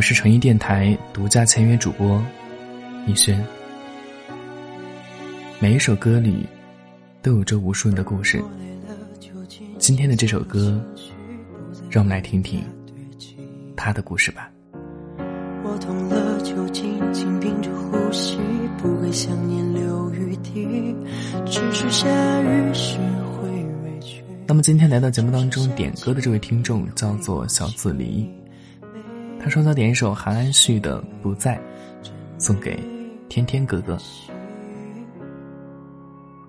我是诚意电台独家签约主播逸轩。每一首歌里都有着无数人的故事。今天的这首歌，让我们来听听他的故事吧。了，就紧紧屏着呼吸，不会想念留余地，只是下雨时会委屈。那么今天来到节目当中点歌的这位听众叫做小紫梨，他说他点一首韩安旭的《不在》，送给天天哥哥。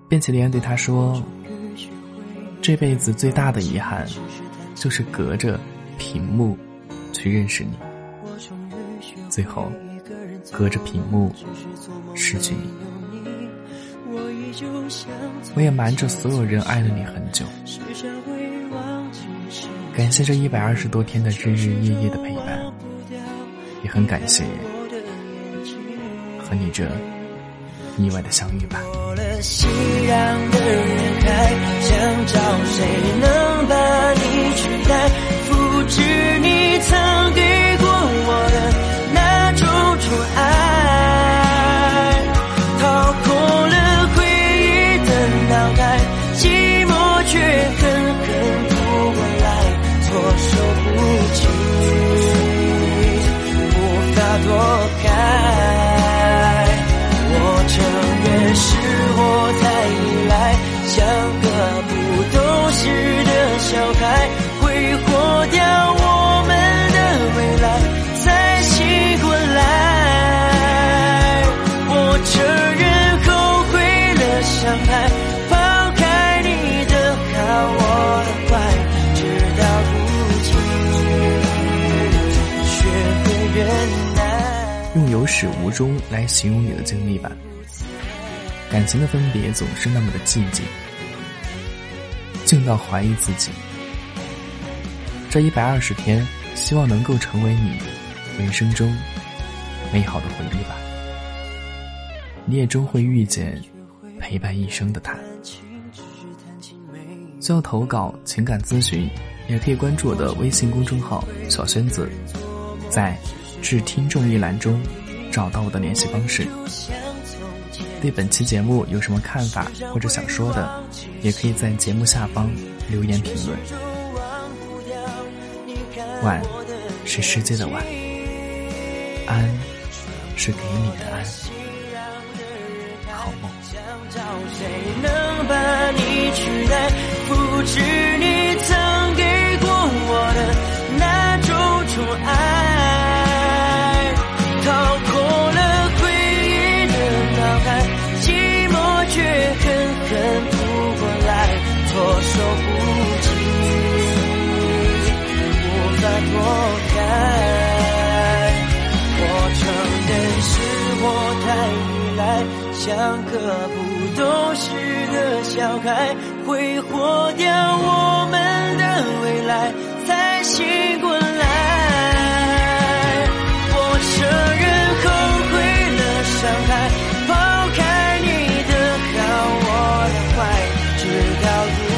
卞起莲对他说：“这辈子最大的遗憾，就是隔着屏幕去认识你，最后隔着屏幕失去你。我也瞒着所有人爱了你很久，感谢这一百二十多天的日日夜夜的陪伴，也很感谢和你这。”意外的相遇吧。躲开。我承认是。用有始无终来形容你的经历吧。感情的分别总是那么的寂静，静到怀疑自己。这一百二十天，希望能够成为你人生中美好的回忆吧。你也终会遇见陪伴一生的他。需要投稿情感咨询，也可以关注我的微信公众号“小轩子”，在“至听众”一栏中找到我的联系方式。对本期节目有什么看法或者想说的，也可以在节目下方留言评论。晚是世界的晚，安是给你的安。好梦。不知你曾给过我的那种宠爱个不懂事的小孩，挥霍掉我们的未来，才醒过来。我承认后悔了，伤害，抛开你的好，我的坏，直到。